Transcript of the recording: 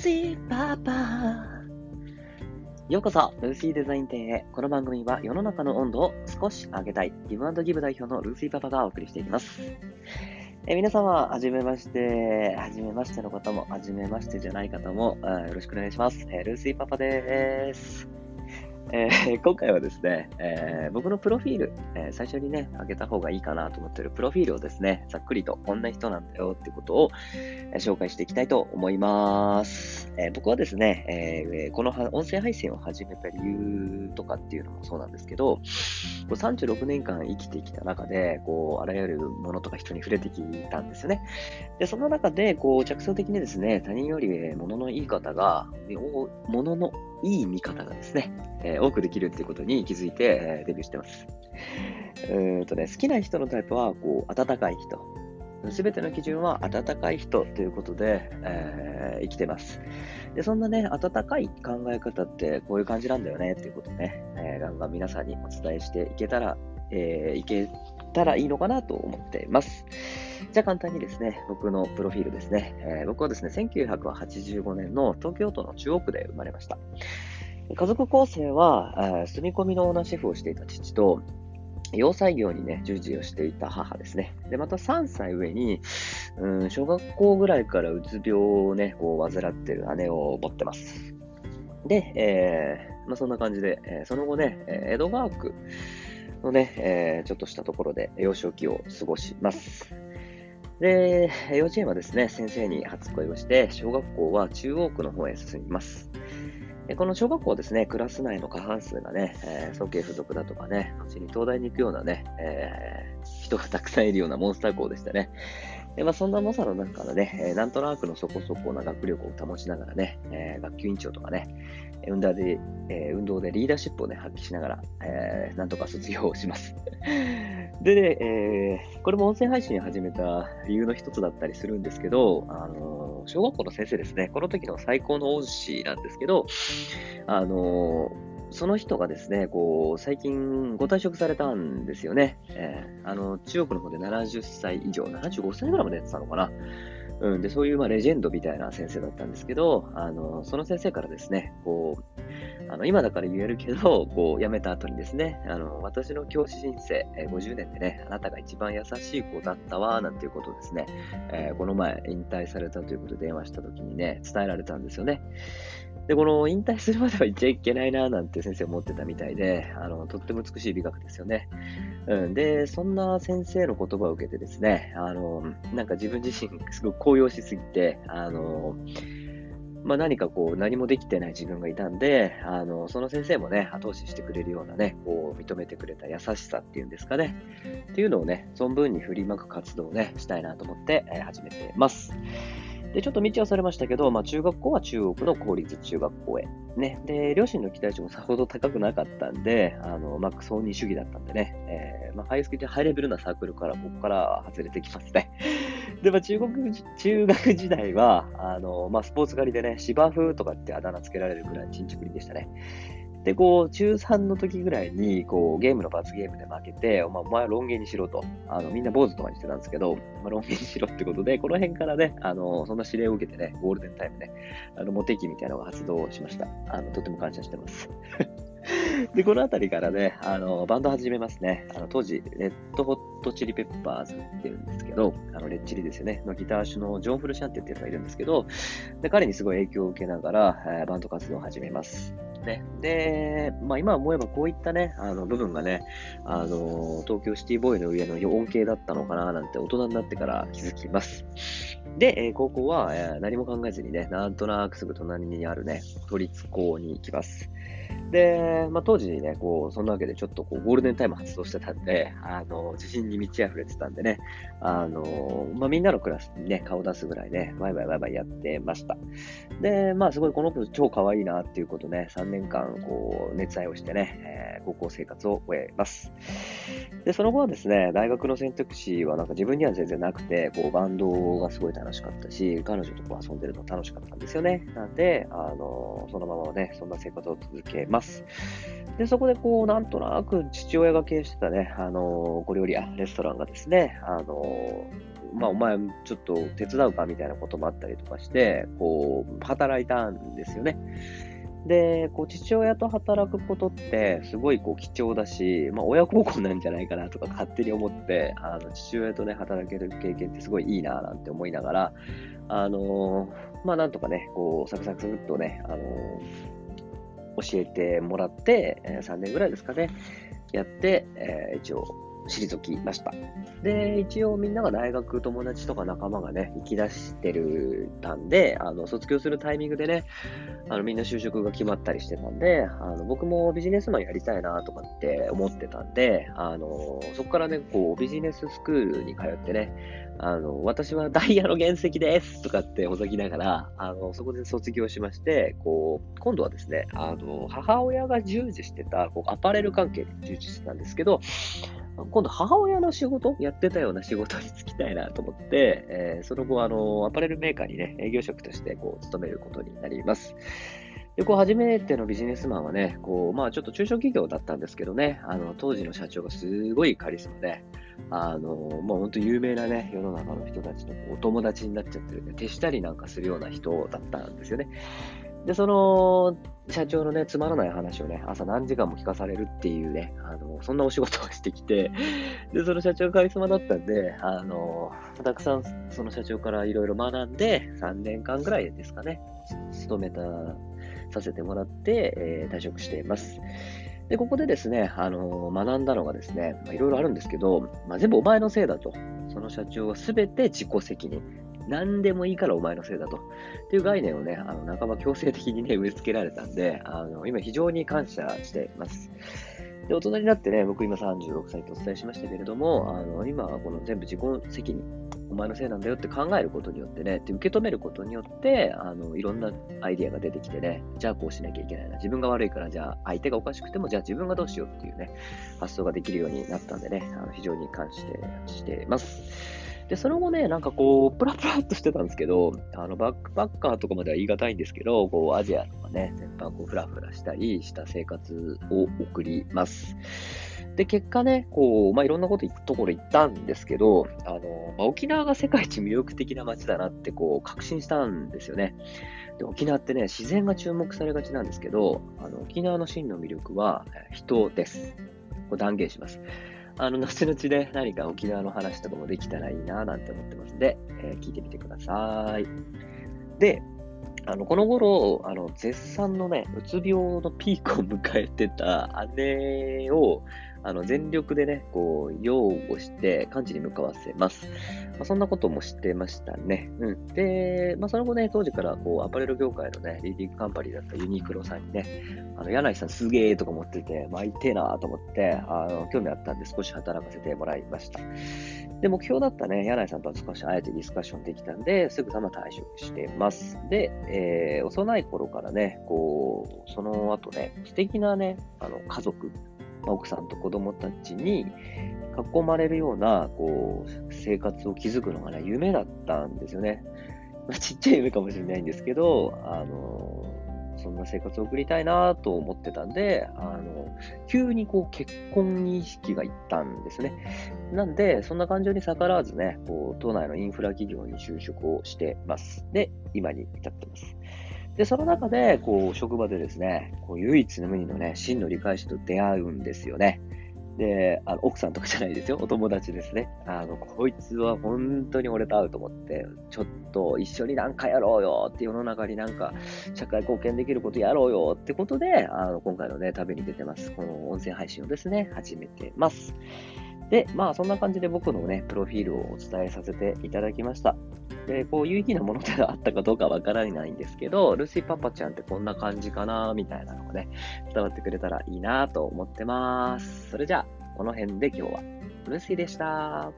シーパパようこそ、ルーシーデザイン店へ。この番組は世の中の温度を少し上げたい、ギブアンドギブ代表のルーシーパパがお送りしていきます。え皆様、はじめまして、はじめましての方も、はじめましてじゃない方も、よろしくお願いします。えルーシーパパです。えー、今回はですね、えー、僕のプロフィール、えー、最初にね、上げた方がいいかなと思ってるプロフィールをですね、ざっくりとこんな人なんだよってことを、え紹介していきたいと思います。え僕はですね、えこの音声配信を始めた理由とかっていうのもそうなんですけど、36年間生きてきた中で、こう、あらゆるものとか人に触れてきたんですよね。で、その中で、こう、着想的にですね、他人より物の言い方が、物のいい見方がですね、えー、多くできるっていうことに気づいて、えー、デビューしてます。うんとね、好きな人のタイプは、こう、温かい人。すべての基準は温かい人ということで、えー、生きてます。で、そんなね、温かい考え方ってこういう感じなんだよねっていうことね、えー、ガンガン皆さんにお伝えしていけたら、えー、いけたらいいのかなと思っています。じゃあ簡単にですね、僕のプロフィールですね。えー、僕はですね、1985年の東京都の中央区で生まれました。家族構成は、住み込みのオーナーシェフをしていた父と、洋裁業にね、従事をしていた母ですね。で、また3歳上に、うん、小学校ぐらいからうつ病をね、こう、患ってる姉を持ってます。で、えー、まあ、そんな感じで、えー、その後ね、江戸川区のね、えー、ちょっとしたところで幼少期を過ごします。で、幼稚園はですね、先生に初恋をして、小学校は中央区の方へ進みます。この小学校ですね、クラス内の過半数がね、えー、早慶付属だとかね、後に東大に行くようなね、えー、人がたくさんいるようなモンスター校でしたね。でまあ、そんな猛者の中からね、え、なんとなくのそこそこな学力を保ちながらね、え、学級委員長とかね、運動で、え、運動でリーダーシップをね、発揮しながら、え、なんとか卒業をします。でね、え、これも音声配信を始めた理由の一つだったりするんですけど、あの小学校の先生ですね、この時の最高の恩師なんですけど、あのその人がですね、こう、最近ご退職されたんですよね。えー、あの、中国の方で70歳以上、75歳ぐらいまでやってたのかな。うん、で、そういう、まあ、レジェンドみたいな先生だったんですけど、あの、その先生からですね、こう、あの、今だから言えるけど、こう、辞めた後にですね、あの、私の教師人生、え、50年でね、あなたが一番優しい子だったわ、なんていうことをですね、えー、この前、引退されたということで電話した時にね、伝えられたんですよね。で、この引退するまでは言っちゃいけないな、なんて先生思ってたみたいで、あの、とっても美しい美学ですよね。うん。で、そんな先生の言葉を受けてですね、あの、なんか自分自身すごく高揚しすぎて、あの、まあ、何かこう、何もできてない自分がいたんで、あの、その先生もね、後押ししてくれるようなね、こう、認めてくれた優しさっていうんですかね、っていうのをね、存分に振りまく活動をね、したいなと思って、えー、始めてます。で、ちょっと道はされましたけど、まあ、中学校は中国の公立中学校へ。ね。で、両親の期待値もさほど高くなかったんで、あの、まあ、クソ主義だったんでね、えー、まあ、ハイスキル、ハイレベルなサークルから、ここから外れてきますね。で、まあ、中国、中学時代は、あの、まあ、スポーツ狩りでね、芝生とかってあだ名つけられるぐらいちんちくりでしたね。で、こう、中3の時ぐらいに、こう、ゲームの罰ゲームで負けて、お前、お前はロン毛にしろと。あの、みんな坊主とかにしてたんですけど、まあ、ロン毛にしろってことで、この辺からね、あの、そんな指令を受けてね、ゴールデンタイムね、あの、モテ期みたいなのが発動しました。あの、とても感謝してます。で、この辺りからね、あの、バンド始めますね。あの、当時、レッドホットチリペッパーズっていうんですけど、あの、レッチリですよね、のギター手のジョン・フルシャンテっていうのがいるんですけど、で彼にすごい影響を受けながら、えー、バンド活動を始めます。ね。で、まあ今思えばこういったね、あの部分がね、あの、東京シティボーイの上の恩恵だったのかななんて大人になってから気づきます。で、えー、高校は、えー、何も考えずにね、なんとなくすぐ隣にあるね、都立高に行きます。で、まあ、当時ね、こう、そんなわけでちょっとこう、ゴールデンタイム発動してたんで、あの、自信に満ち溢れてたんでね、あの、まあ、みんなのクラスにね、顔出すぐらいね、ワイワイワイワイやってました。で、まあ、すごいこの子超可愛いなっていうことね、3年間、こう、熱愛をしてね、えー、高校生活を終えます。で、その後はですね、大学の選択肢はなんか自分には全然なくて、こう、バンドがすごい楽しかったし、彼女とこう遊んでるの楽しかったんですよね。なんで、あの、そのままね、そんな生活を続けます。で、そこでこう、なんとなく父親が経営してたね、あの、小料理屋、レストランがですね、あの、まあ、お前ちょっと手伝うかみたいなこともあったりとかして、こう、働いたんですよね。で、こう、父親と働くことって、すごいこう、貴重だし、まあ、親孝行なんじゃないかなとか勝手に思って、あの、父親とね、働ける経験ってすごいいいななんて思いながら、あのー、まあ、なんとかね、こう、サクサクサクっとね、あのー、教えてもらって、3年ぐらいですかね、やって、えー、一応、退きました。で、一応みんなが大学友達とか仲間がね、行き出してるたんで、あの、卒業するタイミングでね、あの、みんな就職が決まったりしてたんで、あの、僕もビジネスマンやりたいなとかって思ってたんで、あの、そこからね、こう、ビジネススクールに通ってね、あの、私はダイヤの原石ですとかって ほざきながら、あの、そこで卒業しまして、こう、今度はですね、あの、母親が従事してた、こう、アパレル関係で従事してたんですけど、今度母親の仕事、やってたような仕事に就きたいなと思って、えー、その後、あの、アパレルメーカーにね、営業職としてこう、勤めることになります。で、こう、初めてのビジネスマンはね、こう、まあ、ちょっと中小企業だったんですけどね、あの、当時の社長がすごいカリスマで、あの、もう本当有名なね、世の中の人たちとお友達になっちゃってるね、手したりなんかするような人だったんですよね。で、その、社長のね、つまらない話をね、朝何時間も聞かされるっていうね、あの、そんなお仕事をしてきて、で、その社長がカリスマだったんで、あの、たくさんその社長からいろいろ学んで、3年間ぐらいですかね、勤めた、させてもらって、えー、退職しています。で、ここでですね、あの、学んだのがですね、いろいろあるんですけど、まあ、全部お前のせいだと。その社長は全て自己責任。何でもいいからお前のせいだと。っていう概念をね、あの、半ば強制的にね、植え付けられたんで、あの、今非常に感謝しています。で、大人になってね、僕今36歳とお伝えしましたけれども、あの、今はこの全部自己責任、お前のせいなんだよって考えることによってね、で受け止めることによって、あの、いろんなアイディアが出てきてね、じゃあこうしなきゃいけないな。自分が悪いから、じゃあ相手がおかしくても、じゃあ自分がどうしようっていうね、発想ができるようになったんでね、あの非常に感謝しています。で、その後ね、なんかこう、プラプラっとしてたんですけど、あの、バックパッカーとかまでは言い難いんですけど、こう、アジアとかね、全般こう、フラフラしたりした生活を送ります。で、結果ね、こう、まあ、いろんなことところ行ったんですけど、あの、まあ、沖縄が世界一魅力的な街だなって、こう、確信したんですよね。で、沖縄ってね、自然が注目されがちなんですけど、あの、沖縄の真の魅力は、人です。こう断言します。あの、後々で何か沖縄の話とかもできたらいいななんて思ってますんで、えー、聞いてみてください。で、あの、この頃、あの、絶賛のね、うつ病のピークを迎えてた姉を、あの、全力でね、こう、擁護して、完治に向かわせます。まあ、そんなことも知ってましたね。うん。で、まあ、その後ね、当時から、こう、アパレル業界のね、リーディングカンパニーだったユニクロさんにね、あの、柳井さんすげーとか思ってて、まあ、いてえなと思って、あの、興味あったんで少し働かせてもらいました。で、目標だったね、柳井さんとは少しあえてディスカッションできたんで、すぐさま退職してます。で、えー、幼い頃からね、こう、その後ね、素敵なね、あの、家族、奥さんと子供たちに囲まれるような、こう、生活を築くのがね、夢だったんですよね。まあ、ちっちゃい夢かもしれないんですけど、あの、そんな生活を送りたいなと思ってたんで、あの、急にこう結婚に意識がいったんですね。なんで、そんな感情に逆らわずね、こう、都内のインフラ企業に就職をしてます。で、今に至ってます。で、その中で、こう、職場でですね、こう唯一無二のね、真の理解者と出会うんですよね。で、あの、奥さんとかじゃないですよ。お友達ですね。あの、こいつは本当に俺と会うと思って、ちょっと一緒になんかやろうよって世の中になんか社会貢献できることやろうよってことで、あの、今回のね、旅に出てます。この音声配信をですね、始めてます。で、まあそんな感じで僕のね、プロフィールをお伝えさせていただきました。で、こう有意義なものではあったかどうかわからないんですけど、ルーシーパパちゃんってこんな感じかな、みたいなのがね、伝わってくれたらいいなと思ってます。それじゃあ、この辺で今日は、ルーシーでした。